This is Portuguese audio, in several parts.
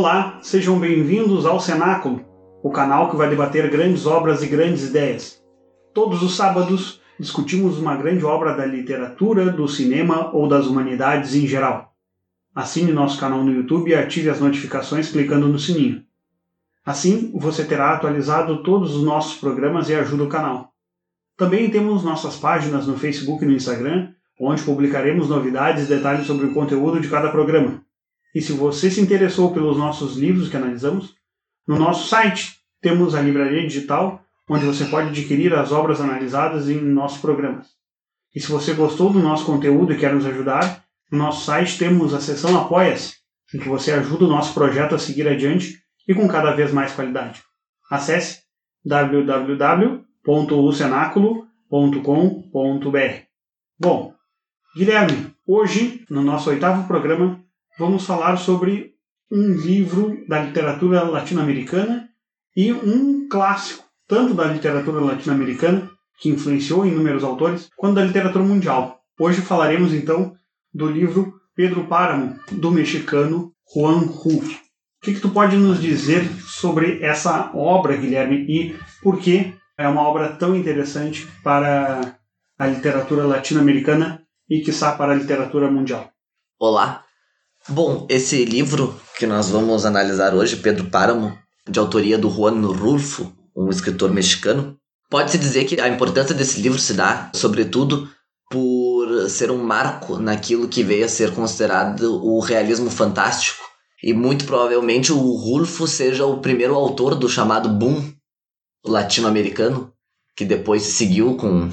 Olá, sejam bem-vindos ao Cenáculo, o canal que vai debater grandes obras e grandes ideias. Todos os sábados discutimos uma grande obra da literatura, do cinema ou das humanidades em geral. Assine nosso canal no YouTube e ative as notificações clicando no sininho. Assim, você terá atualizado todos os nossos programas e ajuda o canal. Também temos nossas páginas no Facebook e no Instagram, onde publicaremos novidades e detalhes sobre o conteúdo de cada programa. E se você se interessou pelos nossos livros que analisamos, no nosso site temos a livraria digital, onde você pode adquirir as obras analisadas em nossos programas. E se você gostou do nosso conteúdo e quer nos ajudar, no nosso site temos a seção Apoia-se, em que você ajuda o nosso projeto a seguir adiante e com cada vez mais qualidade. Acesse www.ucenaculo.com.br. Bom, Guilherme, hoje, no nosso oitavo programa, vamos falar sobre um livro da literatura latino-americana e um clássico, tanto da literatura latino-americana, que influenciou inúmeros autores, quanto da literatura mundial. Hoje falaremos então do livro Pedro Páramo, do mexicano Juan Rulfo. O que, que tu pode nos dizer sobre essa obra, Guilherme, e por que é uma obra tão interessante para a literatura latino-americana e, quiçá, para a literatura mundial? Olá, Bom, esse livro que nós vamos analisar hoje, Pedro Páramo, de autoria do Juan Rulfo, um escritor mexicano, pode-se dizer que a importância desse livro se dá, sobretudo, por ser um marco naquilo que veio a ser considerado o realismo fantástico. E muito provavelmente o Rulfo seja o primeiro autor do chamado boom latino-americano, que depois seguiu com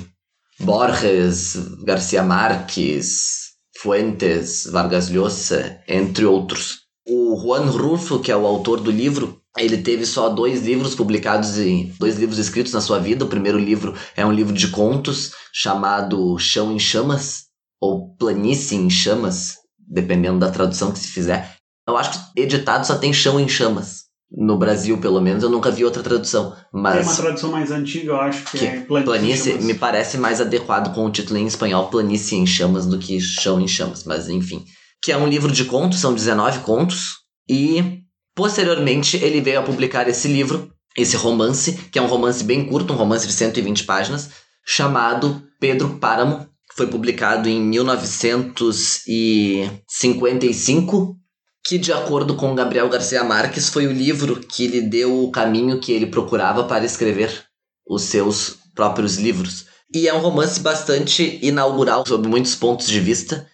Borges, Garcia Marques, Fuentes, Vargas Llosa, entre outros. O Juan Rulfo, que é o autor do livro, ele teve só dois livros publicados em dois livros escritos na sua vida. O primeiro livro é um livro de contos chamado Chão em Chamas ou Planície em Chamas, dependendo da tradução que se fizer. Eu acho que editado só tem Chão em Chamas. No Brasil, pelo menos, eu nunca vi outra tradução. Mas Tem uma tradução mais antiga, eu acho que, que é Planície, planície me parece mais adequado com o título em espanhol Planície em Chamas do que Chão em Chamas, mas enfim. Que é um livro de contos, são 19 contos, e posteriormente ele veio a publicar esse livro, esse romance, que é um romance bem curto, um romance de 120 páginas, chamado Pedro Páramo, que foi publicado em 1955 que, de acordo com Gabriel Garcia Marques, foi o livro que lhe deu o caminho que ele procurava para escrever os seus próprios livros. E é um romance bastante inaugural sob muitos pontos de vista,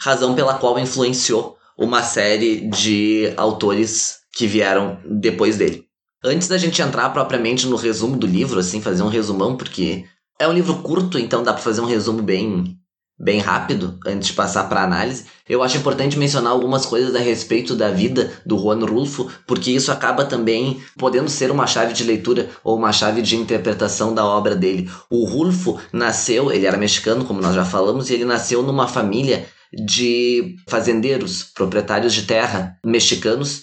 razão pela qual influenciou uma série de autores que vieram depois dele. Antes da gente entrar propriamente no resumo do livro, assim, fazer um resumão, porque é um livro curto, então dá para fazer um resumo bem bem rápido antes de passar para análise. Eu acho importante mencionar algumas coisas a respeito da vida do Juan Rulfo, porque isso acaba também podendo ser uma chave de leitura ou uma chave de interpretação da obra dele. O Rulfo nasceu, ele era mexicano, como nós já falamos, e ele nasceu numa família de fazendeiros, proprietários de terra mexicanos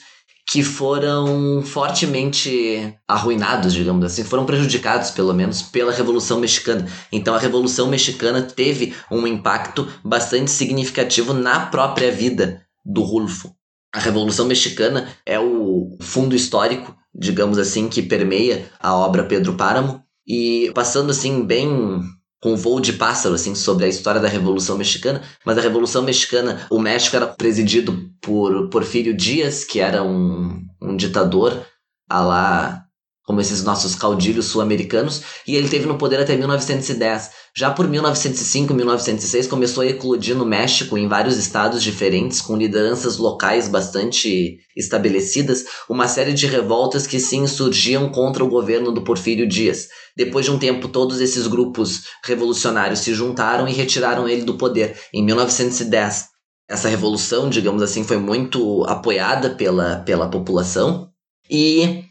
que foram fortemente arruinados, digamos assim, foram prejudicados, pelo menos, pela Revolução Mexicana. Então, a Revolução Mexicana teve um impacto bastante significativo na própria vida do Rulfo. A Revolução Mexicana é o fundo histórico, digamos assim, que permeia a obra Pedro Páramo. E passando assim, bem com voo de pássaro, assim, sobre a história da Revolução Mexicana. Mas a Revolução Mexicana, o México era presidido por Porfírio Dias, que era um, um ditador, a lá como esses nossos caudilhos sul-americanos, e ele teve no poder até 1910. Já por 1905, 1906 começou a eclodir no México, em vários estados diferentes, com lideranças locais bastante estabelecidas, uma série de revoltas que se insurgiam contra o governo do Porfírio Dias. Depois de um tempo, todos esses grupos revolucionários se juntaram e retiraram ele do poder. Em 1910, essa revolução, digamos assim, foi muito apoiada pela, pela população, e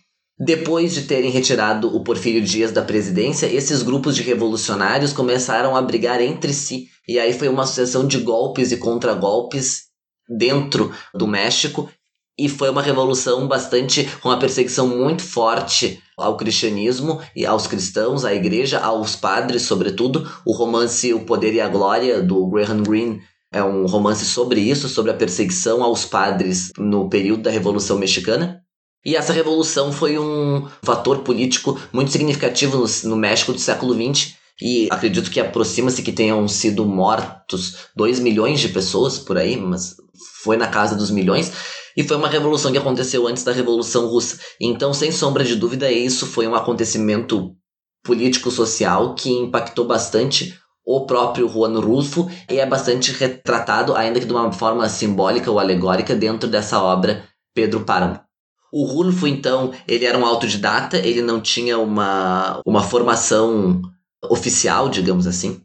depois de terem retirado o Porfírio Dias da presidência, esses grupos de revolucionários começaram a brigar entre si. E aí foi uma sucessão de golpes e contragolpes dentro do México. E foi uma revolução bastante com uma perseguição muito forte ao cristianismo e aos cristãos, à igreja, aos padres, sobretudo. O romance O Poder e a Glória, do Graham Greene, É um romance sobre isso, sobre a perseguição aos padres no período da Revolução Mexicana. E essa revolução foi um fator político muito significativo no, no México do século XX. E acredito que aproxima-se que tenham sido mortos 2 milhões de pessoas por aí, mas foi na casa dos milhões. E foi uma revolução que aconteceu antes da Revolução Russa. Então, sem sombra de dúvida, isso foi um acontecimento político-social que impactou bastante o próprio Juan Rulfo e é bastante retratado, ainda que de uma forma simbólica ou alegórica, dentro dessa obra Pedro Páramo. O Rulfo, então, ele era um autodidata, ele não tinha uma, uma formação oficial, digamos assim.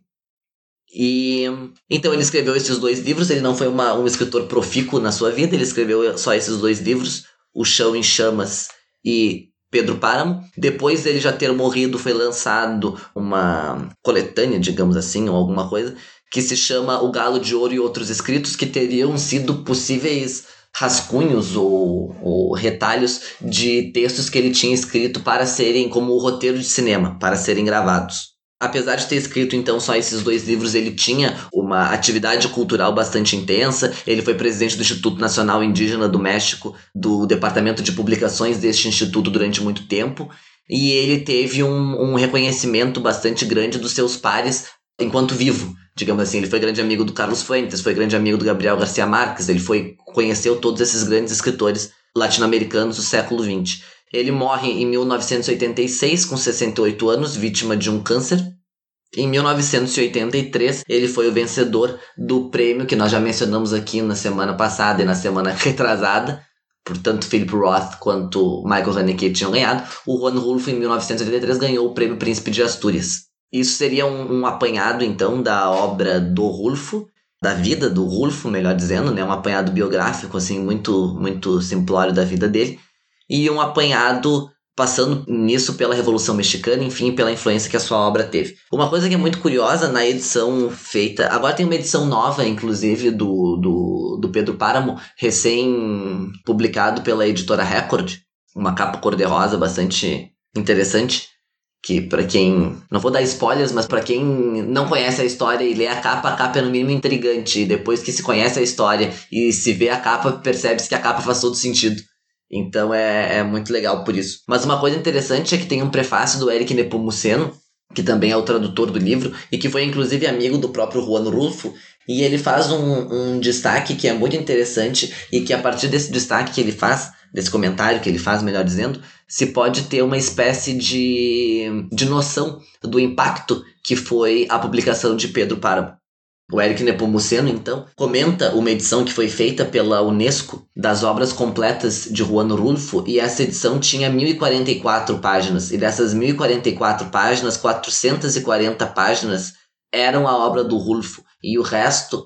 E então ele escreveu esses dois livros, ele não foi uma, um escritor profícuo na sua vida, ele escreveu só esses dois livros, O Chão em Chamas e Pedro Páramo. Depois dele já ter morrido, foi lançado uma coletânea, digamos assim, ou alguma coisa, que se chama O Galo de Ouro e Outros Escritos, que teriam sido possíveis rascunhos ou, ou, retalhos de textos que ele tinha escrito para serem como o roteiro de cinema, para serem gravados. Apesar de ter escrito então só esses dois livros, ele tinha uma atividade cultural bastante intensa. Ele foi presidente do Instituto Nacional Indígena do México, do departamento de publicações deste instituto durante muito tempo. E ele teve um, um reconhecimento bastante grande dos seus pares enquanto vivo, digamos assim. Ele foi grande amigo do Carlos Fuentes, foi grande amigo do Gabriel Garcia Marques, ele foi conheceu todos esses grandes escritores latino-americanos do século XX. Ele morre em 1986, com 68 anos, vítima de um câncer. Em 1983, ele foi o vencedor do prêmio que nós já mencionamos aqui na semana passada e na semana retrasada. Portanto, Philip Roth quanto Michael Haneke tinham ganhado. O Juan Rulfo, em 1983, ganhou o prêmio Príncipe de Astúrias. Isso seria um, um apanhado, então, da obra do Rulfo, da vida do Rulfo, melhor dizendo, né? Um apanhado biográfico, assim, muito, muito simplório da vida dele e um apanhado passando nisso pela Revolução Mexicana, enfim, pela influência que a sua obra teve. Uma coisa que é muito curiosa na edição feita, agora tem uma edição nova, inclusive, do, do, do Pedro Páramo, recém-publicado pela editora Record, uma capa cor-de-rosa bastante interessante, que para quem, não vou dar spoilers, mas para quem não conhece a história e lê a capa, a capa é no mínimo intrigante, depois que se conhece a história e se vê a capa, percebe-se que a capa faz todo sentido. Então é, é muito legal por isso. Mas uma coisa interessante é que tem um prefácio do Eric Nepomuceno, que também é o tradutor do livro, e que foi inclusive amigo do próprio Juan Rulfo, e ele faz um, um destaque que é muito interessante e que a partir desse destaque que ele faz, desse comentário que ele faz, melhor dizendo, se pode ter uma espécie de, de noção do impacto que foi a publicação de Pedro Páramo. O Eric Nepomuceno, então, comenta uma edição que foi feita pela Unesco das obras completas de Juan Rulfo e essa edição tinha 1044 páginas. E dessas 1044 páginas, 440 páginas eram a obra do Rulfo e o resto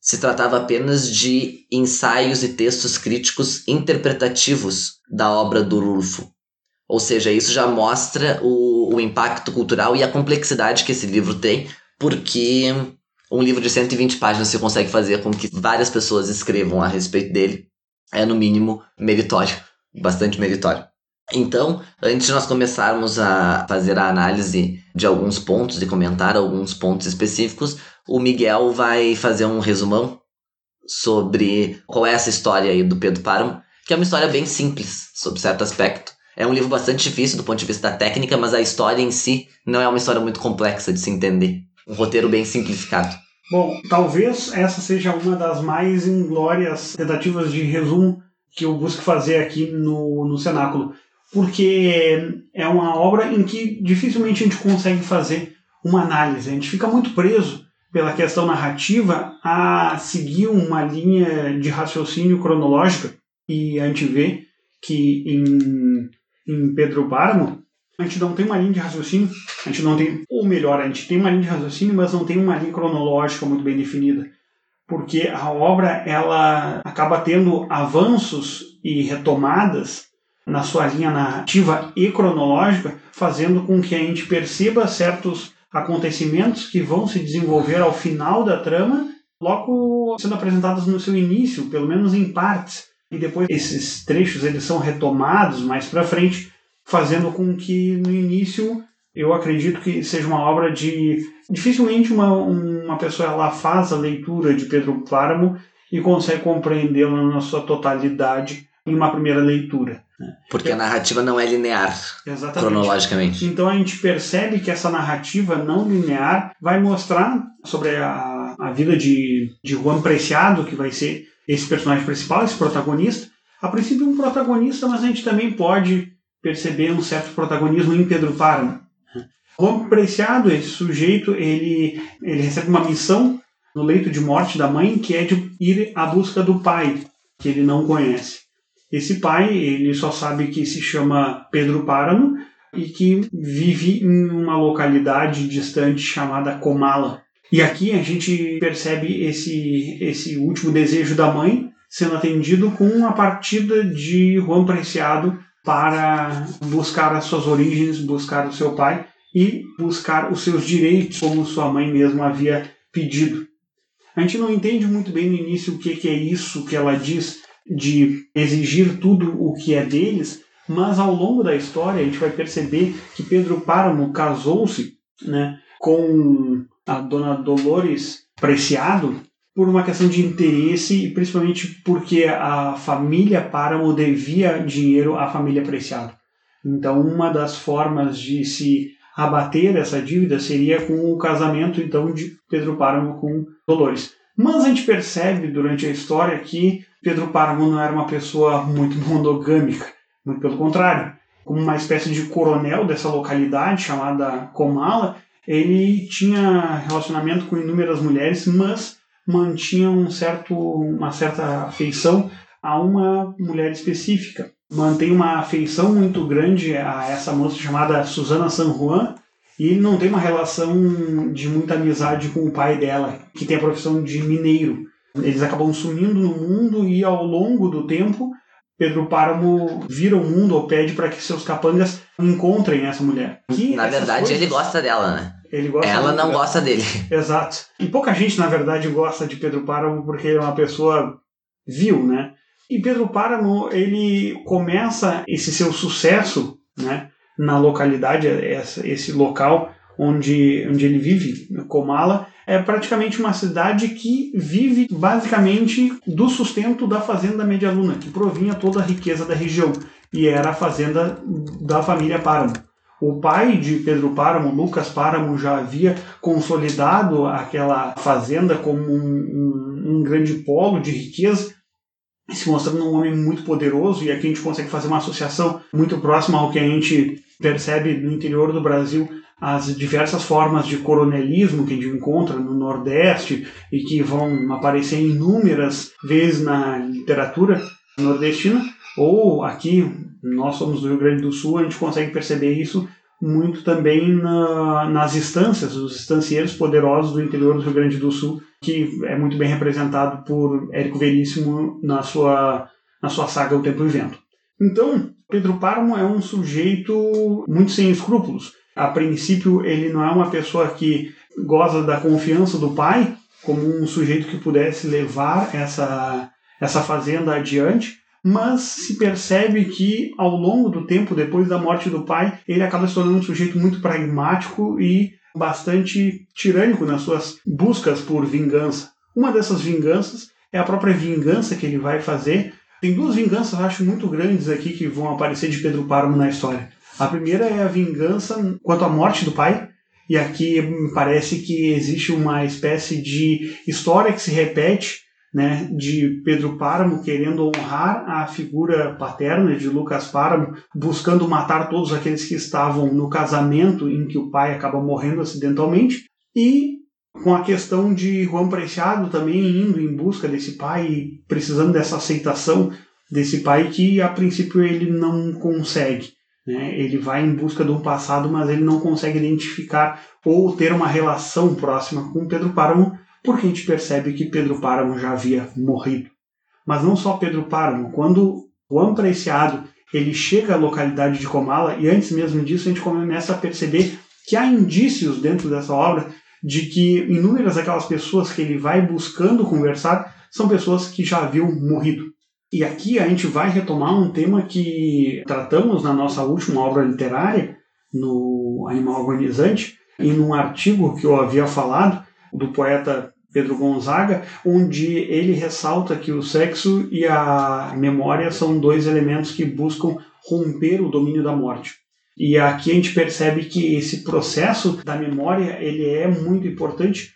se tratava apenas de ensaios e textos críticos interpretativos da obra do Rulfo. Ou seja, isso já mostra o, o impacto cultural e a complexidade que esse livro tem, porque um livro de 120 páginas você consegue fazer com que várias pessoas escrevam a respeito dele. É, no mínimo, meritório. Bastante meritório. Então, antes de nós começarmos a fazer a análise de alguns pontos e comentar alguns pontos específicos, o Miguel vai fazer um resumão sobre qual é essa história aí do Pedro Páramo, que é uma história bem simples, sob certo aspecto. É um livro bastante difícil do ponto de vista da técnica, mas a história em si não é uma história muito complexa de se entender um roteiro bem simplificado. Bom, talvez essa seja uma das mais inglórias tentativas de resumo que eu busco fazer aqui no, no Cenáculo, porque é uma obra em que dificilmente a gente consegue fazer uma análise, a gente fica muito preso pela questão narrativa a seguir uma linha de raciocínio cronológica e a gente vê que em, em Pedro Páramo a gente não tem uma linha de raciocínio, a gente não tem, ou melhor, a gente tem uma linha de raciocínio, mas não tem uma linha cronológica muito bem definida, porque a obra ela acaba tendo avanços e retomadas na sua linha narrativa e cronológica, fazendo com que a gente perceba certos acontecimentos que vão se desenvolver ao final da trama, logo sendo apresentados no seu início, pelo menos em partes, e depois esses trechos eles são retomados mais para frente fazendo com que no início eu acredito que seja uma obra de. Dificilmente uma, uma pessoa ela faz a leitura de Pedro Páramo e consegue compreendê-la na sua totalidade em uma primeira leitura. Né? Porque a narrativa não é linear, Exatamente. cronologicamente. Então a gente percebe que essa narrativa não linear vai mostrar sobre a, a vida de, de Juan Preciado, que vai ser esse personagem principal, esse protagonista. A princípio um protagonista, mas a gente também pode perceber um certo protagonismo em Pedro Páramo. Juan Preciado, esse sujeito, ele, ele recebe uma missão no leito de morte da mãe, que é de ir à busca do pai, que ele não conhece. Esse pai, ele só sabe que se chama Pedro Páramo e que vive em uma localidade distante chamada Comala. E aqui a gente percebe esse, esse último desejo da mãe sendo atendido com a partida de Juan Preciado para buscar as suas origens, buscar o seu pai e buscar os seus direitos, como sua mãe mesma havia pedido. A gente não entende muito bem no início o que, que é isso que ela diz de exigir tudo o que é deles, mas ao longo da história a gente vai perceber que Pedro Páramo casou-se né, com a dona Dolores Preciado por uma questão de interesse e principalmente porque a família Páramo devia dinheiro à família Preciado. Então, uma das formas de se abater essa dívida seria com o casamento então de Pedro Páramo com Dolores. Mas a gente percebe durante a história que Pedro Páramo não era uma pessoa muito monogâmica, muito pelo contrário. Como uma espécie de coronel dessa localidade chamada Comala, ele tinha relacionamento com inúmeras mulheres, mas mantinha um certo, uma certa afeição a uma mulher específica mantém uma afeição muito grande a essa moça chamada Susana San Juan e ele não tem uma relação de muita amizade com o pai dela, que tem a profissão de mineiro. Eles acabam sumindo no mundo e ao longo do tempo Pedro Páramo vira o mundo ou pede para que seus capangas encontrem essa mulher. Que na verdade, coisas... ele gosta dela, né? Ele gosta Ela não gosta dele. Exato. E pouca gente, na verdade, gosta de Pedro Páramo porque ele é uma pessoa vil, né? E Pedro Páramo, ele começa esse seu sucesso né, na localidade, esse local onde, onde ele vive, Comala, é praticamente uma cidade que vive basicamente do sustento da fazenda Media Luna, que provinha toda a riqueza da região, e era a fazenda da família Páramo. O pai de Pedro Páramo, Lucas Páramo, já havia consolidado aquela fazenda como um, um, um grande polo de riqueza se mostrando um homem muito poderoso, e aqui a gente consegue fazer uma associação muito próxima ao que a gente percebe no interior do Brasil, as diversas formas de coronelismo que a gente encontra no Nordeste e que vão aparecer inúmeras vezes na literatura nordestina, ou aqui, nós somos do Rio Grande do Sul, a gente consegue perceber isso muito também na, nas instâncias, os estancieiros poderosos do interior do Rio Grande do Sul, que é muito bem representado por Érico Veríssimo na sua, na sua saga O Tempo e o Vento. Então, Pedro Páramo é um sujeito muito sem escrúpulos. A princípio, ele não é uma pessoa que goza da confiança do pai, como um sujeito que pudesse levar essa, essa fazenda adiante, mas se percebe que ao longo do tempo, depois da morte do pai, ele acaba se tornando um sujeito muito pragmático e bastante tirânico nas suas buscas por vingança. Uma dessas vinganças é a própria vingança que ele vai fazer. Tem duas vinganças, acho, muito grandes aqui que vão aparecer de Pedro Páramo na história. A primeira é a vingança quanto à morte do pai, e aqui parece que existe uma espécie de história que se repete né, de Pedro Páramo querendo honrar a figura paterna de Lucas Páramo, buscando matar todos aqueles que estavam no casamento em que o pai acaba morrendo acidentalmente, e com a questão de Juan Preciado também indo em busca desse pai, precisando dessa aceitação desse pai que a princípio ele não consegue. Né? Ele vai em busca de um passado, mas ele não consegue identificar ou ter uma relação próxima com Pedro Páramo porque a gente percebe que Pedro Páramo já havia morrido. Mas não só Pedro Páramo, quando Juan Preciado ele chega à localidade de Comala, e antes mesmo disso a gente começa a perceber que há indícios dentro dessa obra de que inúmeras aquelas pessoas que ele vai buscando conversar são pessoas que já haviam morrido. E aqui a gente vai retomar um tema que tratamos na nossa última obra literária, no Animal Agonizante, e num artigo que eu havia falado, do poeta Pedro Gonzaga, onde ele ressalta que o sexo e a memória são dois elementos que buscam romper o domínio da morte. E aqui a gente percebe que esse processo da memória ele é muito importante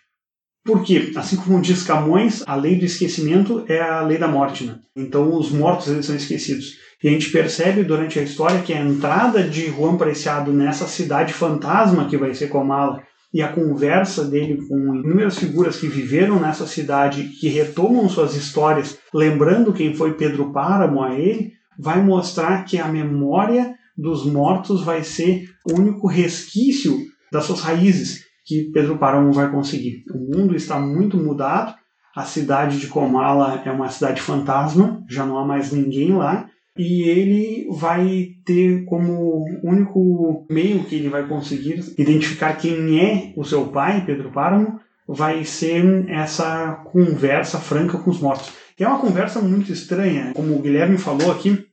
porque, assim como diz Camões, a lei do esquecimento é a lei da morte. Né? Então os mortos eles são esquecidos. E a gente percebe durante a história que a entrada de Juan Preciado nessa cidade fantasma que vai ser Comala e a conversa dele com inúmeras figuras que viveram nessa cidade, que retomam suas histórias, lembrando quem foi Pedro Páramo a ele, vai mostrar que a memória dos mortos vai ser o único resquício das suas raízes que Pedro Páramo vai conseguir. O mundo está muito mudado, a cidade de Comala é uma cidade fantasma, já não há mais ninguém lá, e ele vai ter como único meio que ele vai conseguir identificar quem é o seu pai, Pedro Páramo, vai ser essa conversa franca com os mortos. é uma conversa muito estranha, como o Guilherme falou aqui,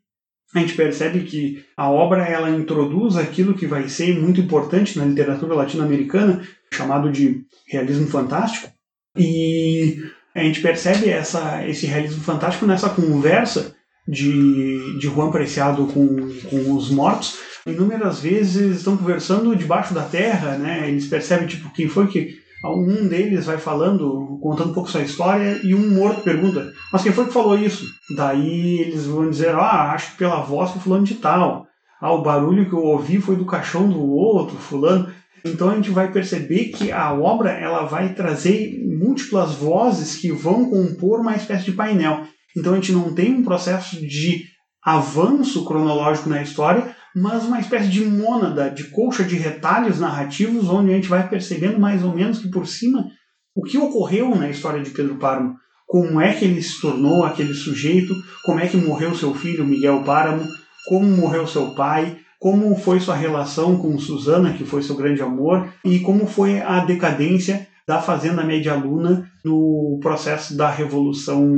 a gente percebe que a obra ela introduz aquilo que vai ser muito importante na literatura latino-americana, chamado de realismo fantástico, e a gente percebe essa, esse realismo fantástico nessa conversa de, de Juan Preciado com, com os mortos, inúmeras vezes estão conversando debaixo da terra, né? Eles percebem tipo quem foi que um deles vai falando, contando um pouco sua história e um morto pergunta: "Mas quem foi que falou isso?" Daí eles vão dizer: "Ah, acho que pela voz foi fulano de tal. Ah, o barulho que eu ouvi foi do caixão do outro fulano." Então a gente vai perceber que a obra ela vai trazer múltiplas vozes que vão compor uma espécie de painel. Então a gente não tem um processo de avanço cronológico na história, mas uma espécie de mônada, de colcha de retalhos narrativos, onde a gente vai percebendo mais ou menos que por cima o que ocorreu na história de Pedro Páramo, como é que ele se tornou aquele sujeito, como é que morreu seu filho Miguel Páramo, como morreu seu pai, como foi sua relação com Susana, que foi seu grande amor, e como foi a decadência da Fazenda Média Luna no processo da Revolução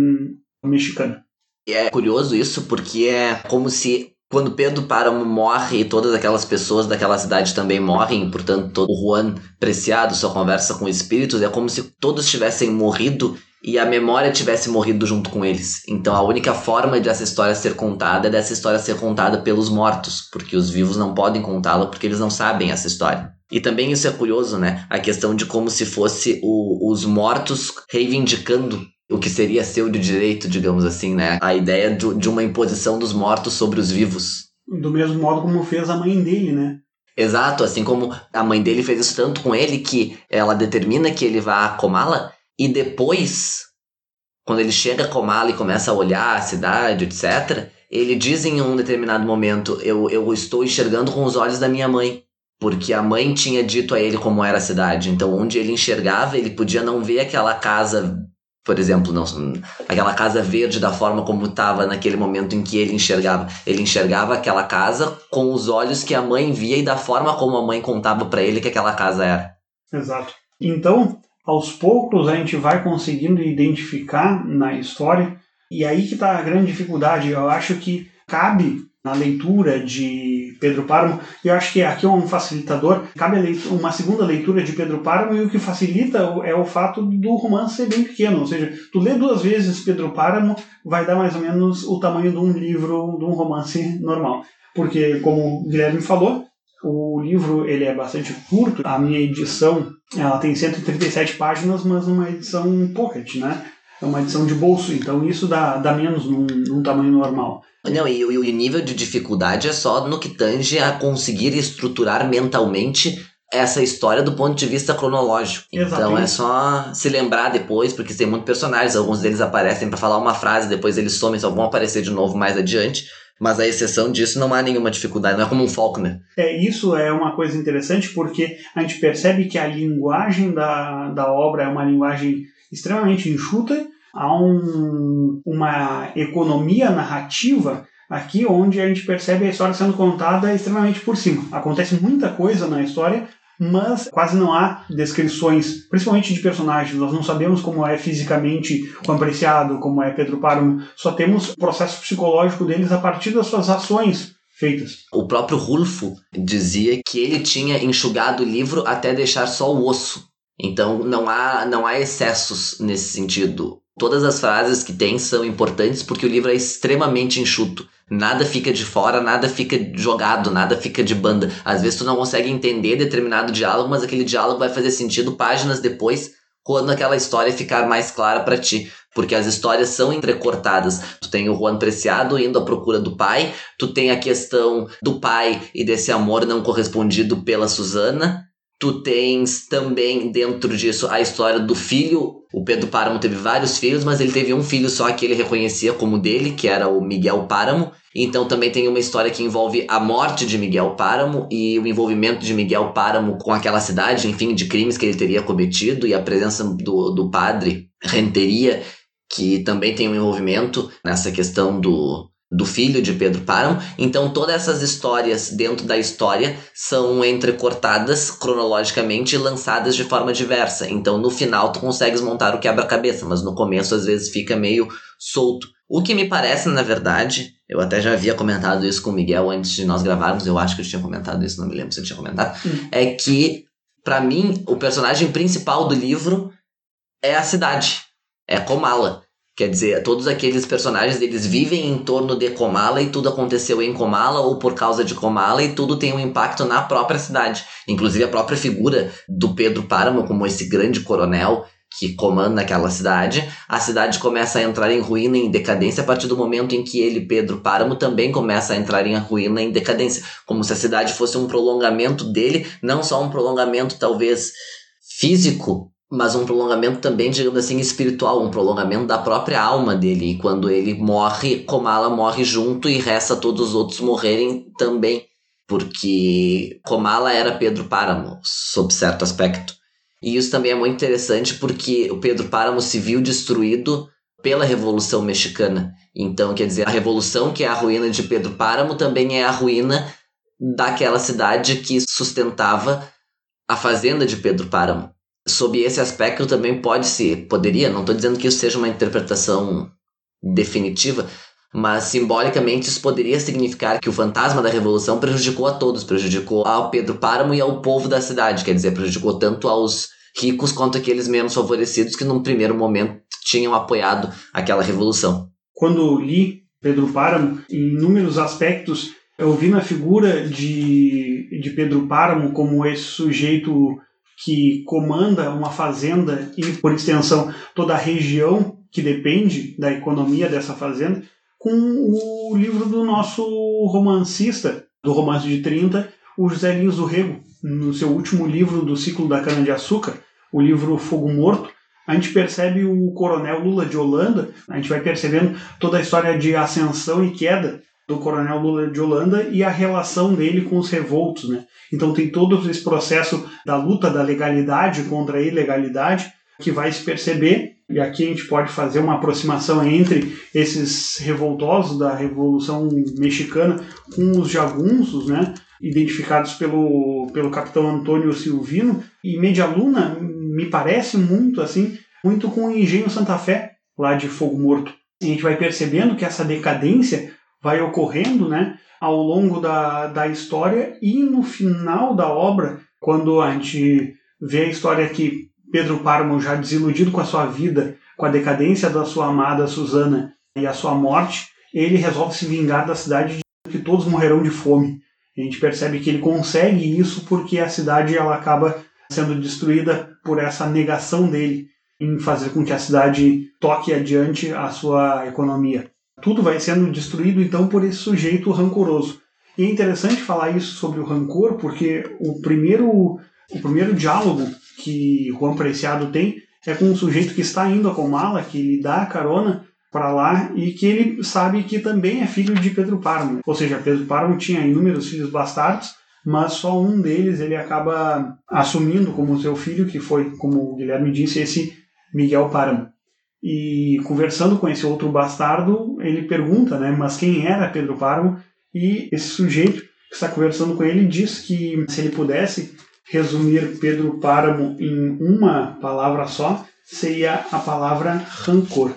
Mexicana. É curioso isso porque é como se quando Pedro Páramo morre e todas aquelas pessoas daquela cidade também morrem, portanto, o Juan Preciado, sua conversa com espíritos, é como se todos tivessem morrido e a memória tivesse morrido junto com eles. Então a única forma dessa história ser contada é dessa história ser contada pelos mortos, porque os vivos não podem contá-la porque eles não sabem essa história. E também isso é curioso, né? A questão de como se fosse o, os mortos reivindicando o que seria seu de direito, digamos assim, né? A ideia de, de uma imposição dos mortos sobre os vivos. Do mesmo modo como fez a mãe dele, né? Exato, assim como a mãe dele fez isso tanto com ele que ela determina que ele vá a Comala e depois, quando ele chega a Comala e começa a olhar a cidade, etc., ele diz em um determinado momento: eu, eu estou enxergando com os olhos da minha mãe. Porque a mãe tinha dito a ele como era a cidade. Então, onde ele enxergava, ele podia não ver aquela casa, por exemplo, não, aquela casa verde da forma como estava naquele momento em que ele enxergava. Ele enxergava aquela casa com os olhos que a mãe via e da forma como a mãe contava para ele que aquela casa era. Exato. Então, aos poucos a gente vai conseguindo identificar na história, e aí que está a grande dificuldade. Eu acho que cabe na leitura de Pedro Páramo, e eu acho que aqui é um facilitador, cabe uma segunda leitura de Pedro Páramo, e o que facilita é o fato do romance ser bem pequeno, ou seja, tu lê duas vezes Pedro Páramo, vai dar mais ou menos o tamanho de um livro, de um romance normal. Porque, como o Guilherme falou, o livro ele é bastante curto. A minha edição ela tem 137 páginas, mas uma edição pocket, né? É uma edição de bolso, então isso dá, dá menos num, num tamanho normal. Não, e, e o nível de dificuldade é só no que tange a conseguir estruturar mentalmente essa história do ponto de vista cronológico. Exatamente. Então é só se lembrar depois, porque tem muitos personagens, alguns deles aparecem para falar uma frase, depois eles somem, só vão aparecer de novo mais adiante. Mas a exceção disso não há nenhuma dificuldade, não é como um Faulkner. É, isso é uma coisa interessante porque a gente percebe que a linguagem da, da obra é uma linguagem extremamente enxuta, há um, uma economia narrativa aqui onde a gente percebe a história sendo contada extremamente por cima. Acontece muita coisa na história, mas quase não há descrições, principalmente de personagens. Nós não sabemos como é fisicamente o Apreciado, como é Pedro Páramo, só temos o processo psicológico deles a partir das suas ações feitas. O próprio Rulfo dizia que ele tinha enxugado o livro até deixar só o osso. Então não há, não há excessos nesse sentido. Todas as frases que tem são importantes porque o livro é extremamente enxuto. Nada fica de fora, nada fica jogado, nada fica de banda. Às vezes tu não consegue entender determinado diálogo, mas aquele diálogo vai fazer sentido páginas depois, quando aquela história ficar mais clara para ti. Porque as histórias são entrecortadas. Tu tem o Juan Preciado indo à procura do pai, tu tem a questão do pai e desse amor não correspondido pela Susana, Tu tens também dentro disso a história do filho. O Pedro Páramo teve vários filhos, mas ele teve um filho só que ele reconhecia como dele, que era o Miguel Páramo. Então também tem uma história que envolve a morte de Miguel Páramo e o envolvimento de Miguel Páramo com aquela cidade, enfim, de crimes que ele teria cometido e a presença do, do padre Renteria, que também tem um envolvimento nessa questão do, do filho de Pedro Páramo. Então todas essas histórias dentro da história são entrecortadas cronologicamente e lançadas de forma diversa. Então no final tu consegues montar o quebra-cabeça, mas no começo às vezes fica meio solto. O que me parece, na verdade, eu até já havia comentado isso com o Miguel antes de nós gravarmos, eu acho que eu tinha comentado isso, não me lembro se eu tinha comentado, hum. é que para mim o personagem principal do livro é a cidade, é Comala. Quer dizer, todos aqueles personagens eles vivem em torno de Comala e tudo aconteceu em Comala ou por causa de Comala e tudo tem um impacto na própria cidade. Inclusive a própria figura do Pedro Páramo como esse grande coronel que comanda aquela cidade, a cidade começa a entrar em ruína e em decadência a partir do momento em que ele, Pedro Páramo, também começa a entrar em ruína e em decadência, como se a cidade fosse um prolongamento dele, não só um prolongamento talvez físico mas um prolongamento também, digamos assim, espiritual, um prolongamento da própria alma dele. E quando ele morre, Komala morre junto e resta todos os outros morrerem também, porque Komala era Pedro Páramo, sob certo aspecto. E isso também é muito interessante porque o Pedro Páramo se viu destruído pela Revolução Mexicana. Então, quer dizer, a revolução que é a ruína de Pedro Páramo também é a ruína daquela cidade que sustentava a fazenda de Pedro Páramo sob esse aspecto também pode se poderia não estou dizendo que isso seja uma interpretação definitiva mas simbolicamente isso poderia significar que o fantasma da revolução prejudicou a todos prejudicou ao Pedro Páramo e ao povo da cidade quer dizer prejudicou tanto aos ricos quanto aqueles menos favorecidos que num primeiro momento tinham apoiado aquela revolução. Quando li Pedro Páramo em inúmeros aspectos eu vi na figura de, de Pedro Páramo como esse sujeito que comanda uma fazenda e, por extensão, toda a região que depende da economia dessa fazenda, com o livro do nosso romancista, do romance de 30, o José Lins do Rego, no seu último livro do ciclo da cana-de-açúcar, o livro Fogo Morto, a gente percebe o coronel Lula de Holanda, a gente vai percebendo toda a história de ascensão e queda do coronel Lula de Holanda e a relação dele com os revoltos, né? Então tem todo esse processo da luta da legalidade contra a ilegalidade que vai se perceber e aqui a gente pode fazer uma aproximação entre esses revoltosos da Revolução Mexicana com os jagunços, né? Identificados pelo, pelo capitão Antônio Silvino e Medialuna me parece muito assim, muito com o Engenho Santa Fé lá de Fogo Morto. A gente vai percebendo que essa decadência vai ocorrendo né, ao longo da, da história e no final da obra, quando a gente vê a história que Pedro Parmo, já desiludido com a sua vida, com a decadência da sua amada Susana e a sua morte, ele resolve se vingar da cidade de que todos morrerão de fome. A gente percebe que ele consegue isso porque a cidade ela acaba sendo destruída por essa negação dele em fazer com que a cidade toque adiante a sua economia tudo vai sendo destruído então por esse sujeito rancoroso. E é interessante falar isso sobre o rancor, porque o primeiro, o primeiro diálogo que Juan Preciado tem é com um sujeito que está indo a Comala, que lhe dá a carona para lá e que ele sabe que também é filho de Pedro Parmo. Ou seja, Pedro Parmo tinha inúmeros filhos bastardos, mas só um deles ele acaba assumindo como seu filho, que foi, como o Guilherme disse, esse Miguel Paramo. E conversando com esse outro bastardo, ele pergunta, né, mas quem era Pedro Páramo? E esse sujeito que está conversando com ele diz que se ele pudesse resumir Pedro Páramo em uma palavra só, seria a palavra rancor.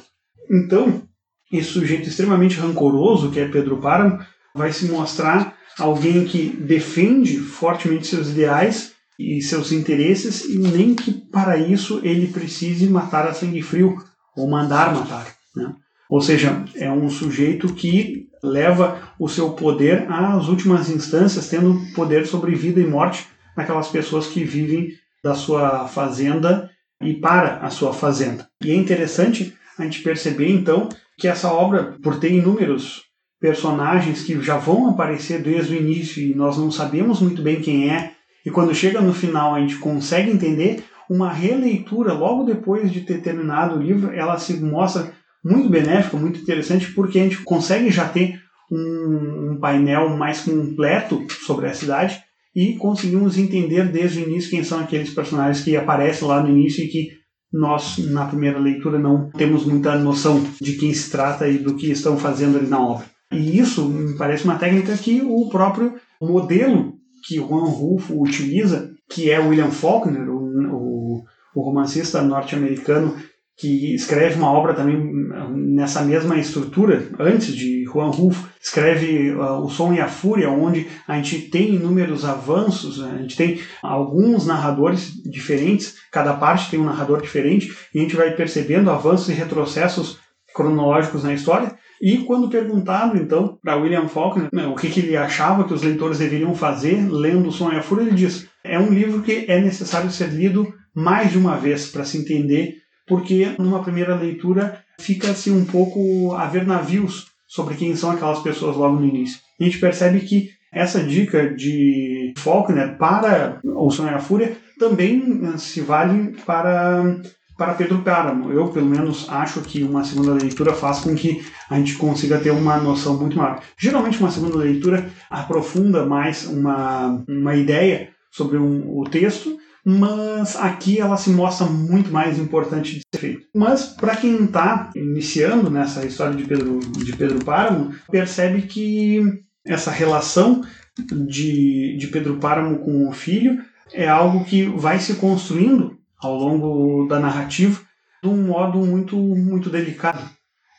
Então, esse sujeito extremamente rancoroso, que é Pedro Páramo, vai se mostrar alguém que defende fortemente seus ideais e seus interesses e nem que para isso ele precise matar a sangue frio ou mandar matar. Né? Ou seja, é um sujeito que leva o seu poder às últimas instâncias, tendo poder sobre vida e morte naquelas pessoas que vivem da sua fazenda e para a sua fazenda. E é interessante a gente perceber então que essa obra, por ter inúmeros personagens que já vão aparecer desde o início e nós não sabemos muito bem quem é, e quando chega no final a gente consegue entender, uma releitura logo depois de ter terminado o livro, ela se mostra muito benéfica, muito interessante, porque a gente consegue já ter um, um painel mais completo sobre a cidade e conseguimos entender desde o início quem são aqueles personagens que aparecem lá no início e que nós, na primeira leitura, não temos muita noção de quem se trata e do que estão fazendo ali na obra. E isso me parece uma técnica que o próprio modelo que Juan Rulfo utiliza, que é William Faulkner, o, romancista norte-americano que escreve uma obra também nessa mesma estrutura, antes de Juan Rulfo, escreve uh, O Som e a Fúria, onde a gente tem inúmeros avanços, a gente tem alguns narradores diferentes, cada parte tem um narrador diferente, e a gente vai percebendo avanços e retrocessos cronológicos na história. E quando perguntado, então, para William Faulkner né, o que, que, ele achava que os leitores deveriam fazer lendo O Som e a Fúria, ele diz: é um livro que é necessário ser lido mais de uma vez para se entender porque numa primeira leitura fica-se um pouco a ver navios sobre quem são aquelas pessoas logo no início. a gente percebe que essa dica de Faulkner para O Sonho e a Fúria também eh, se vale para, para Pedro Páramo. Eu, pelo menos, acho que uma segunda leitura faz com que a gente consiga ter uma noção muito maior. Geralmente, uma segunda leitura aprofunda mais uma, uma ideia sobre um, o texto mas aqui ela se mostra muito mais importante de ser feito. Mas para quem está iniciando nessa história de Pedro, de Pedro Páramo, percebe que essa relação de, de Pedro Páramo com o filho é algo que vai se construindo ao longo da narrativa de um modo muito, muito delicado.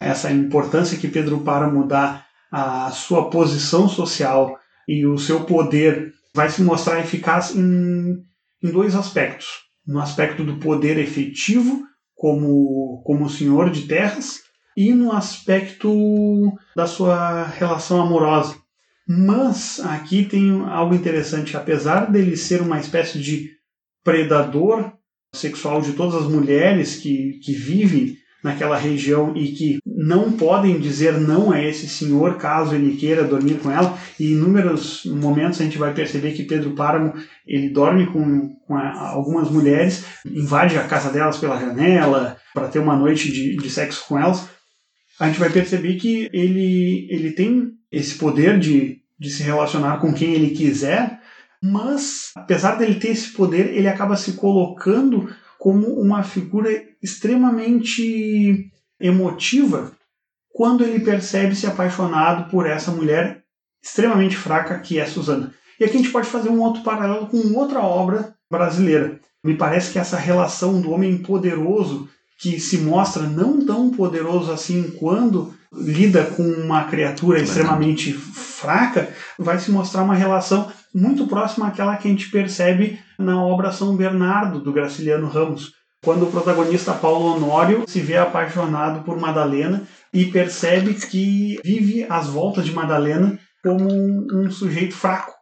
Essa importância que Pedro Páramo dá à sua posição social e o seu poder vai se mostrar eficaz em em dois aspectos. No aspecto do poder efetivo como, como senhor de terras e no aspecto da sua relação amorosa. Mas aqui tem algo interessante, apesar dele ser uma espécie de predador sexual de todas as mulheres que, que vivem naquela região e que não podem dizer não a esse senhor caso ele queira dormir com ela. E em inúmeros momentos a gente vai perceber que Pedro Páramo ele dorme com, com algumas mulheres, invade a casa delas pela janela para ter uma noite de, de sexo com elas. A gente vai perceber que ele, ele tem esse poder de, de se relacionar com quem ele quiser, mas apesar dele ter esse poder, ele acaba se colocando como uma figura extremamente emotiva quando ele percebe se apaixonado por essa mulher extremamente fraca que é Susana. E aqui a gente pode fazer um outro paralelo com outra obra brasileira. Me parece que essa relação do homem poderoso que se mostra não tão poderoso assim quando lida com uma criatura extremamente fraca, vai se mostrar uma relação muito próxima àquela que a gente percebe na obra São Bernardo, do Graciliano Ramos, quando o protagonista Paulo Honório se vê apaixonado por Madalena e percebe que vive às voltas de Madalena como um, um sujeito fraco.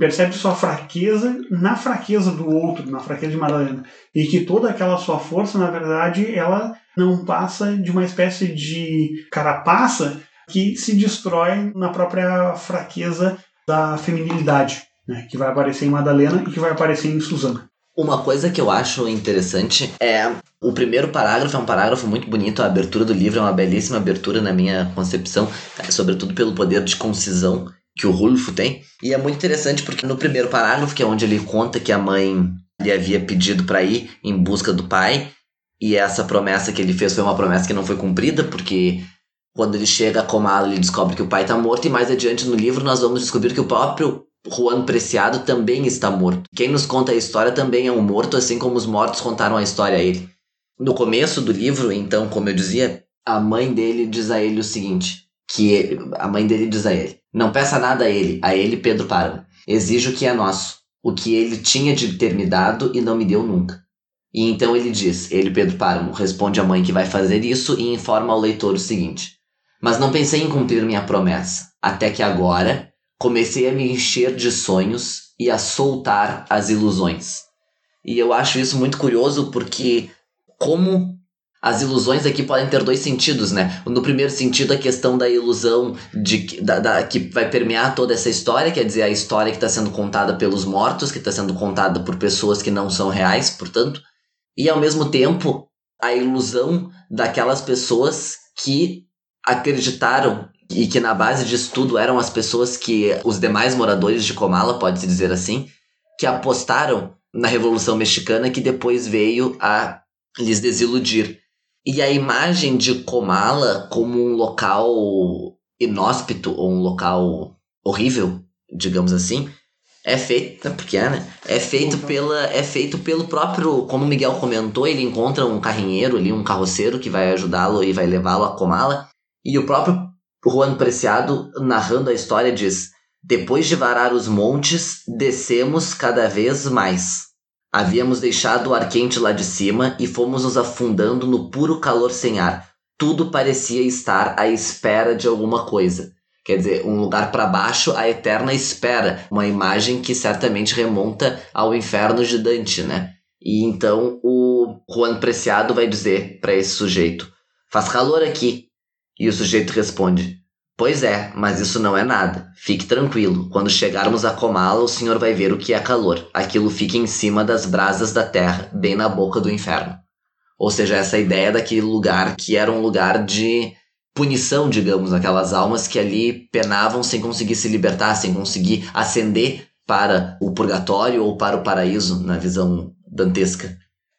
Percebe sua fraqueza na fraqueza do outro, na fraqueza de Madalena. E que toda aquela sua força, na verdade, ela não passa de uma espécie de carapaça que se destrói na própria fraqueza da feminilidade, né? que vai aparecer em Madalena e que vai aparecer em Susana. Uma coisa que eu acho interessante é o primeiro parágrafo, é um parágrafo muito bonito, a abertura do livro é uma belíssima abertura na minha concepção, sobretudo pelo poder de concisão que o Rulfo tem. E é muito interessante porque no primeiro parágrafo, que é onde ele conta que a mãe lhe havia pedido para ir em busca do pai, e essa promessa que ele fez foi uma promessa que não foi cumprida, porque quando ele chega a Comala, ele descobre que o pai está morto, e mais adiante no livro nós vamos descobrir que o próprio Juan Preciado também está morto. Quem nos conta a história também é um morto, assim como os mortos contaram a história a ele. No começo do livro, então, como eu dizia, a mãe dele diz a ele o seguinte: que ele, a mãe dele diz a ele: Não peça nada a ele, a ele, Pedro Páramo. Exijo o que é nosso, o que ele tinha de ter me dado e não me deu nunca. E então ele diz, ele, Pedro Páramo, responde à mãe que vai fazer isso e informa ao leitor o seguinte: Mas não pensei em cumprir minha promessa, até que agora comecei a me encher de sonhos e a soltar as ilusões. E eu acho isso muito curioso porque como as ilusões aqui podem ter dois sentidos, né? No primeiro sentido, a questão da ilusão de, da, da que vai permear toda essa história, quer dizer, a história que está sendo contada pelos mortos, que está sendo contada por pessoas que não são reais, portanto, e ao mesmo tempo a ilusão daquelas pessoas que acreditaram e que na base disso tudo eram as pessoas que os demais moradores de Comala, pode-se dizer assim, que apostaram na Revolução Mexicana que depois veio a lhes desiludir. E a imagem de Comala como um local inóspito ou um local horrível, digamos assim, é feita, porque é, né? É feito pela é feito pelo próprio, como o Miguel comentou, ele encontra um carrinheiro ali, um carroceiro que vai ajudá-lo e vai levá-lo a Comala, e o próprio Juan Preciado narrando a história diz: "Depois de varar os montes, descemos cada vez mais. Havíamos deixado o ar quente lá de cima e fomos nos afundando no puro calor sem ar. Tudo parecia estar à espera de alguma coisa. Quer dizer, um lugar para baixo, a eterna espera. Uma imagem que certamente remonta ao inferno de Dante, né? E então o Juan Preciado vai dizer para esse sujeito: Faz calor aqui. E o sujeito responde: Pois é, mas isso não é nada. Fique tranquilo. Quando chegarmos a Comala, o senhor vai ver o que é calor. Aquilo fica em cima das brasas da terra, bem na boca do inferno. Ou seja, essa ideia daquele lugar que era um lugar de punição, digamos, aquelas almas que ali penavam sem conseguir se libertar, sem conseguir ascender para o purgatório ou para o paraíso, na visão dantesca.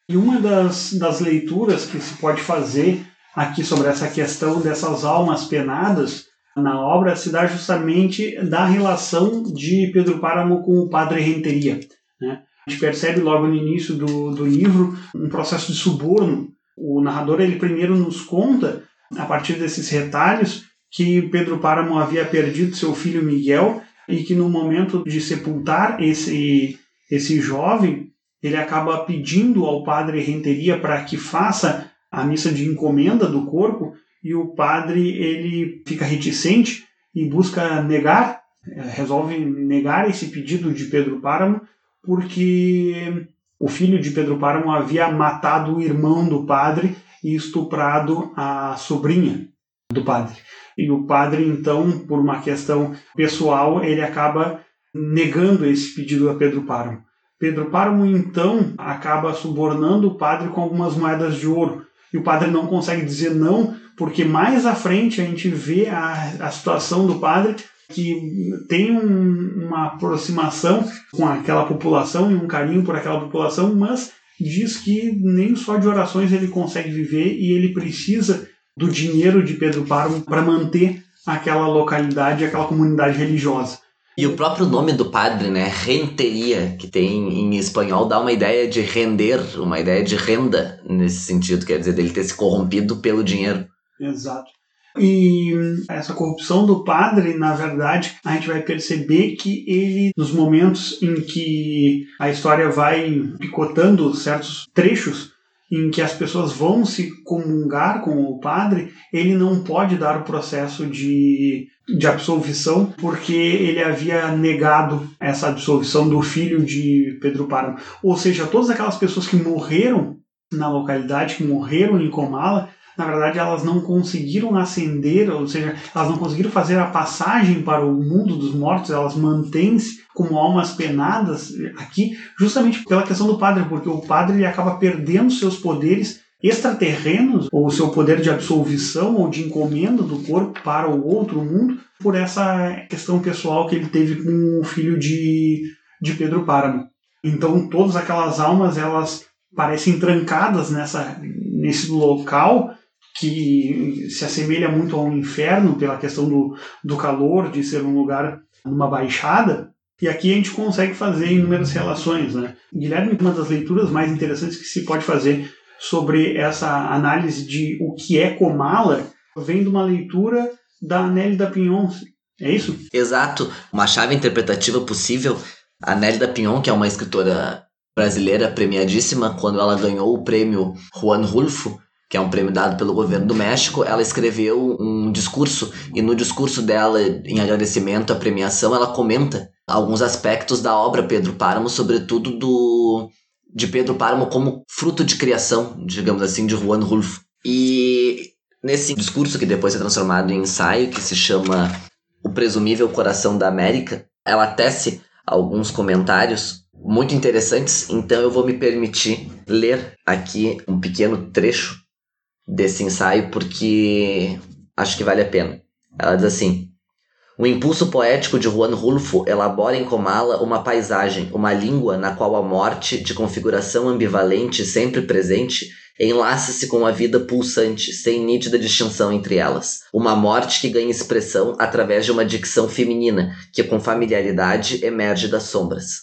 E uma das, das leituras que se pode fazer aqui sobre essa questão dessas almas penadas na obra se dá justamente da relação de Pedro Páramo com o padre Renteria. Né? A gente percebe logo no início do, do livro um processo de suborno. O narrador ele primeiro nos conta, a partir desses retalhos, que Pedro Páramo havia perdido seu filho Miguel e que no momento de sepultar esse, esse jovem, ele acaba pedindo ao padre Renteria para que faça a missa de encomenda do corpo e o padre ele fica reticente e busca negar, eh, resolve negar esse pedido de Pedro Páramo, porque o filho de Pedro Páramo havia matado o irmão do padre e estuprado a sobrinha do padre. E o padre, então, por uma questão pessoal, ele acaba negando esse pedido a Pedro Páramo. Pedro Páramo, então, acaba subornando o padre com algumas moedas de ouro. E o padre não consegue dizer não, porque mais à frente a gente vê a, a situação do padre que tem um, uma aproximação com aquela população e um carinho por aquela população, mas diz que nem só de orações ele consegue viver e ele precisa do dinheiro de Pedro Páramo para manter aquela localidade, aquela comunidade religiosa. E o próprio nome do padre, né, renteria, que tem em espanhol, dá uma ideia de render, uma ideia de renda nesse sentido, quer dizer, dele ter se corrompido pelo dinheiro. Exato. E essa corrupção do padre, na verdade, a gente vai perceber que ele, nos momentos em que a história vai picotando certos trechos, em que as pessoas vão se comungar com o padre, ele não pode dar o processo de, de absolvição, porque ele havia negado essa absolvição do filho de Pedro Páramo. Ou seja, todas aquelas pessoas que morreram na localidade, que morreram em Comala, na verdade elas não conseguiram ascender, ou seja, elas não conseguiram fazer a passagem para o mundo dos mortos, elas mantêm-se como almas penadas aqui, justamente pela questão do padre, porque o padre ele acaba perdendo seus poderes extraterrenos, ou seu poder de absolvição ou de encomenda do corpo para o outro mundo, por essa questão pessoal que ele teve com o filho de, de Pedro Páramo. Então todas aquelas almas elas parecem trancadas nessa, nesse local que se assemelha muito ao inferno pela questão do, do calor, de ser um lugar numa baixada. E aqui a gente consegue fazer inúmeras relações. Né? Guilherme, uma das leituras mais interessantes que se pode fazer sobre essa análise de o que é Comala vem de uma leitura da Nélida Pinhon. É isso? Exato. Uma chave interpretativa possível. A Nélida Pinhon, que é uma escritora brasileira premiadíssima, quando ela ganhou o prêmio Juan Rulfo, que é um prêmio dado pelo governo do México, ela escreveu um discurso e no discurso dela, em agradecimento à premiação, ela comenta alguns aspectos da obra Pedro Páramo, sobretudo do de Pedro Páramo como fruto de criação, digamos assim, de Juan Rulfo. E nesse discurso que depois é transformado em ensaio, que se chama O Presumível Coração da América, ela tece alguns comentários muito interessantes, então eu vou me permitir ler aqui um pequeno trecho desse ensaio porque acho que vale a pena. Ela diz assim: o impulso poético de Juan Rulfo elabora em Comala uma paisagem, uma língua na qual a morte, de configuração ambivalente sempre presente, enlaça-se com a vida pulsante, sem nítida distinção entre elas. Uma morte que ganha expressão através de uma dicção feminina, que com familiaridade emerge das sombras.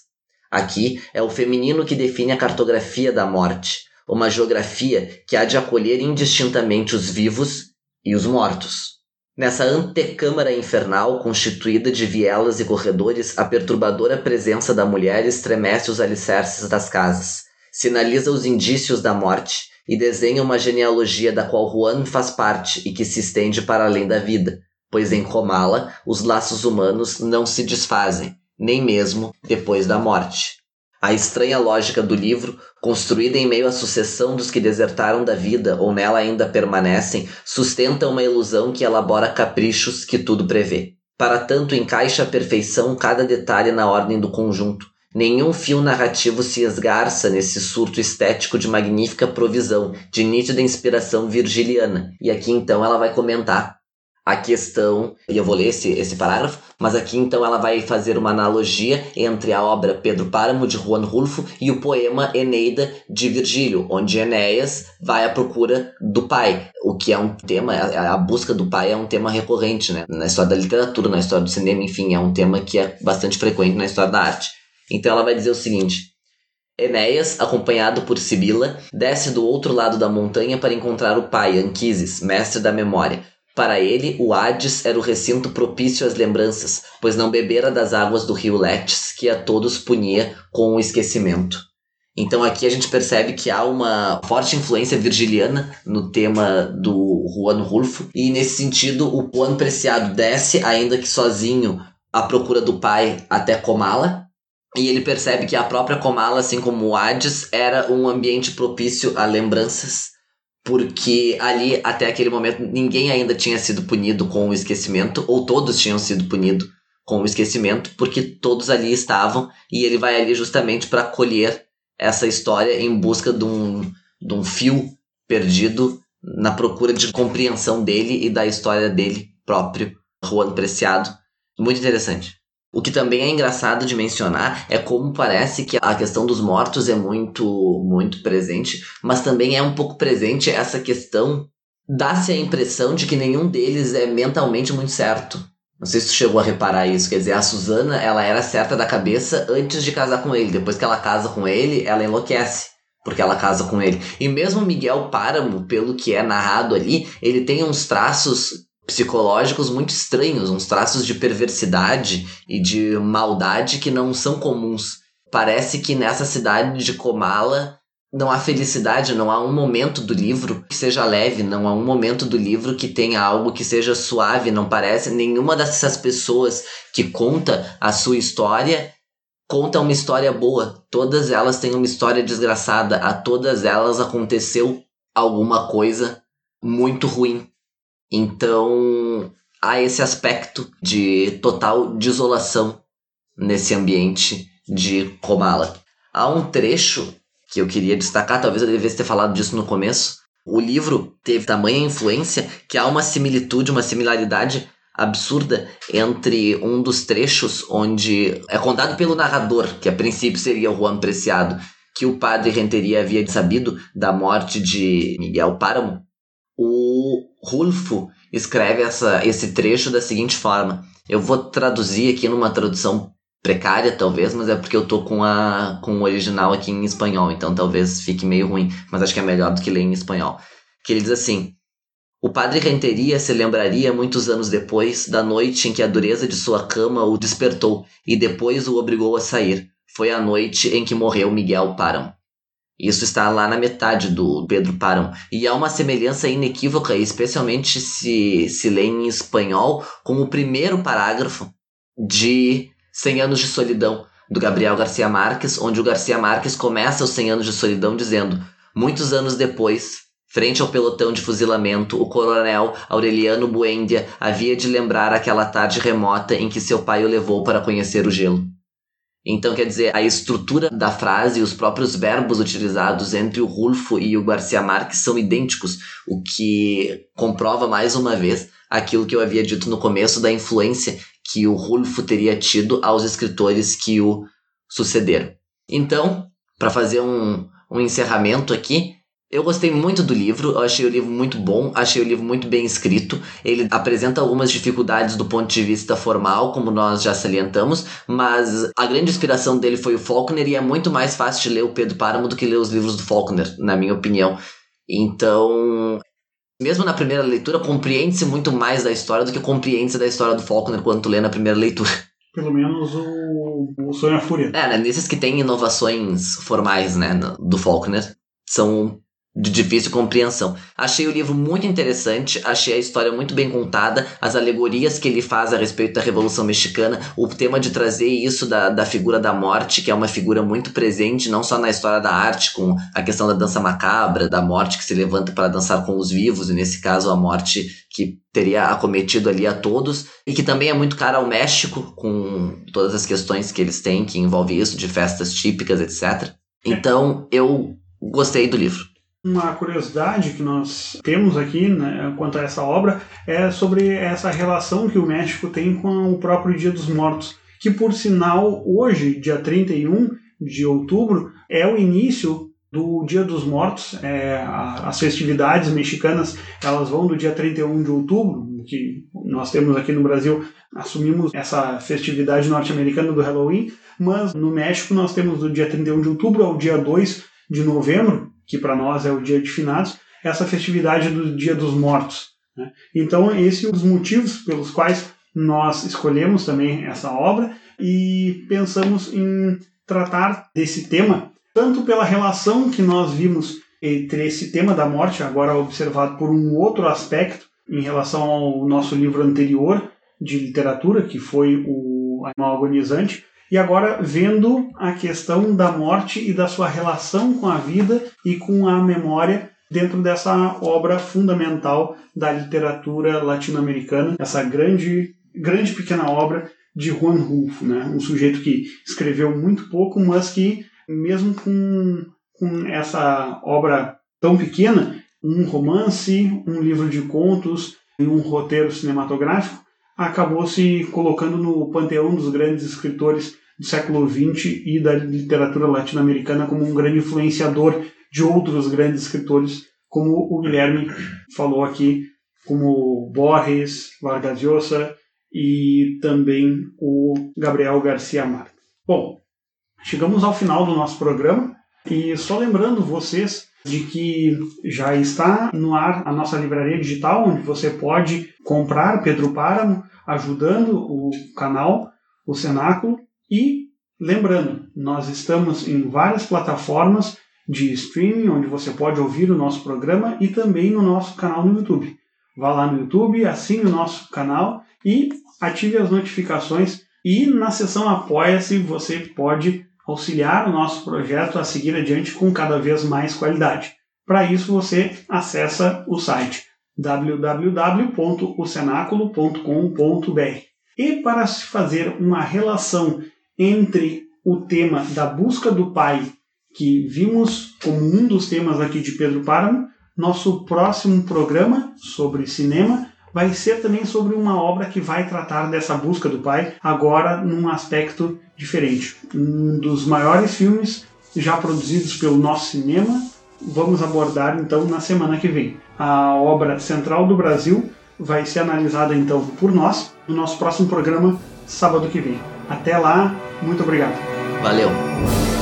Aqui é o feminino que define a cartografia da morte, uma geografia que há de acolher indistintamente os vivos e os mortos. Nessa antecâmara infernal constituída de vielas e corredores, a perturbadora presença da mulher estremece os alicerces das casas, sinaliza os indícios da morte e desenha uma genealogia da qual Juan faz parte e que se estende para além da vida, pois em Comala os laços humanos não se desfazem, nem mesmo depois da morte. A estranha lógica do livro, construída em meio à sucessão dos que desertaram da vida ou nela ainda permanecem, sustenta uma ilusão que elabora caprichos que tudo prevê. Para tanto, encaixa a perfeição cada detalhe na ordem do conjunto. Nenhum fio narrativo se esgarça nesse surto estético de magnífica provisão, de nítida inspiração virgiliana. E aqui então ela vai comentar a questão, e eu vou ler esse, esse parágrafo, mas aqui então ela vai fazer uma analogia entre a obra Pedro Páramo de Juan Rulfo e o poema Eneida de Virgílio, onde Enéas vai à procura do pai, o que é um tema, a, busca do pai é um tema recorrente né? na história da literatura, na história do cinema, enfim, é um tema que é bastante frequente na história da arte. Então ela vai dizer o seguinte: Enéas, acompanhado por Sibila, desce do outro lado da montanha para encontrar o pai, Anquises, mestre da memória para ele, o Hades era o recinto propício às lembranças, pois não bebera das águas do rio Letes, que a todos punia com o esquecimento. Então aqui a gente percebe que há uma forte influência virgiliana no tema do Juan Rulfo, e nesse sentido o Juan Preciado desce, ainda que sozinho, à procura do pai até Comala, e ele percebe que a própria Comala, assim como o Hades, era um ambiente propício a lembranças porque ali, até aquele momento, ninguém ainda tinha sido punido com o esquecimento, ou todos tinham sido punidos com o esquecimento, porque todos ali estavam, e ele vai ali justamente para colher essa história em busca de um, de um fio perdido na procura de compreensão dele e da história dele próprio, Juan Preciado. Muito interessante. O que também é engraçado de mencionar é como parece que a questão dos mortos é muito, muito presente, mas também é um pouco presente essa questão. Dá-se a impressão de que nenhum deles é mentalmente muito certo. Não sei se tu chegou a reparar isso. Quer dizer, a Susana, ela era certa da cabeça antes de casar com ele. Depois que ela casa com ele, ela enlouquece. Porque ela casa com ele. E mesmo Miguel Páramo, pelo que é narrado ali, ele tem uns traços psicológicos muito estranhos, uns traços de perversidade e de maldade que não são comuns. Parece que nessa cidade de Comala não há felicidade, não há um momento do livro que seja leve, não há um momento do livro que tenha algo que seja suave, não parece nenhuma dessas pessoas que conta a sua história conta uma história boa. Todas elas têm uma história desgraçada, a todas elas aconteceu alguma coisa muito ruim. Então, há esse aspecto de total desolação nesse ambiente de Comala. Há um trecho que eu queria destacar, talvez eu devesse ter falado disso no começo. O livro teve tamanha influência que há uma similitude, uma similaridade absurda entre um dos trechos onde é contado pelo narrador, que a princípio seria o Juan Preciado, que o padre Renteria havia sabido da morte de Miguel Páramo, o Rulfo escreve essa, esse trecho da seguinte forma. Eu vou traduzir aqui numa tradução precária, talvez, mas é porque eu tô com, a, com o original aqui em espanhol, então talvez fique meio ruim, mas acho que é melhor do que ler em espanhol. Que ele diz assim: O padre Renteria se lembraria muitos anos depois da noite em que a dureza de sua cama o despertou e depois o obrigou a sair. Foi a noite em que morreu Miguel Páramo. Isso está lá na metade do Pedro Páramo. E há uma semelhança inequívoca, especialmente se se lê em espanhol, com o primeiro parágrafo de Cem Anos de Solidão, do Gabriel Garcia Marques, onde o Garcia Marques começa os 100 anos de solidão dizendo: Muitos anos depois, frente ao pelotão de fuzilamento, o coronel Aureliano Buendia havia de lembrar aquela tarde remota em que seu pai o levou para conhecer o gelo. Então, quer dizer, a estrutura da frase e os próprios verbos utilizados entre o Rulfo e o Garcia Marques são idênticos, o que comprova mais uma vez aquilo que eu havia dito no começo da influência que o Rulfo teria tido aos escritores que o sucederam. Então, para fazer um, um encerramento aqui, eu gostei muito do livro, eu achei o livro muito bom, achei o livro muito bem escrito. Ele apresenta algumas dificuldades do ponto de vista formal, como nós já salientamos, mas a grande inspiração dele foi o Faulkner e é muito mais fácil de ler o Pedro Páramo do que ler os livros do Faulkner, na minha opinião. Então, mesmo na primeira leitura, compreende-se muito mais da história do que compreende-se da história do Faulkner quando tu lê na primeira leitura. Pelo menos o, o Sonho a Fúria. É, né, nesses que tem inovações formais, né, do Faulkner, são de difícil compreensão. Achei o livro muito interessante, achei a história muito bem contada, as alegorias que ele faz a respeito da Revolução Mexicana, o tema de trazer isso da, da figura da morte, que é uma figura muito presente, não só na história da arte, com a questão da dança macabra, da morte que se levanta para dançar com os vivos, e nesse caso a morte que teria acometido ali a todos, e que também é muito cara ao México, com todas as questões que eles têm, que envolve isso, de festas típicas, etc. Então, eu gostei do livro. Uma curiosidade que nós temos aqui né, quanto a essa obra é sobre essa relação que o México tem com o próprio Dia dos Mortos, que por sinal hoje, dia 31 de outubro, é o início do Dia dos Mortos. É, as festividades mexicanas elas vão do dia 31 de outubro, que nós temos aqui no Brasil, assumimos essa festividade norte-americana do Halloween, mas no México nós temos do dia 31 de outubro ao dia 2 de novembro, que para nós é o dia de finados, essa festividade do Dia dos Mortos. Né? Então, esse é um dos motivos pelos quais nós escolhemos também essa obra e pensamos em tratar desse tema, tanto pela relação que nós vimos entre esse tema da morte, agora observado por um outro aspecto, em relação ao nosso livro anterior de literatura, que foi o Animal Agonizante, e agora vendo a questão da morte e da sua relação com a vida e com a memória dentro dessa obra fundamental da literatura latino-americana, essa grande, grande pequena obra de Juan Rulfo, né? um sujeito que escreveu muito pouco, mas que mesmo com, com essa obra tão pequena, um romance, um livro de contos e um roteiro cinematográfico, acabou se colocando no panteão dos grandes escritores do século XX e da literatura latino-americana como um grande influenciador de outros grandes escritores, como o Guilherme falou aqui, como Borges, Vargas Llosa e também o Gabriel Garcia Marques. Bom, chegamos ao final do nosso programa e só lembrando vocês de que já está no ar a nossa livraria digital, onde você pode comprar Pedro Páramo, ajudando o canal, o Cenáculo. E lembrando, nós estamos em várias plataformas de streaming, onde você pode ouvir o nosso programa e também no nosso canal no YouTube. Vá lá no YouTube, assine o nosso canal e ative as notificações. E na seção Apoia-se você pode auxiliar o nosso projeto a seguir adiante com cada vez mais qualidade. Para isso, você acessa o site www.ocenaculo.com.br. E para se fazer uma relação entre o tema da busca do Pai, que vimos como um dos temas aqui de Pedro Páramo, nosso próximo programa sobre cinema vai ser também sobre uma obra que vai tratar dessa busca do pai, agora num aspecto diferente. Um dos maiores filmes já produzidos pelo nosso cinema, vamos abordar então na semana que vem. A obra central do Brasil vai ser analisada então por nós no nosso próximo programa, sábado que vem. Até lá, muito obrigado. Valeu!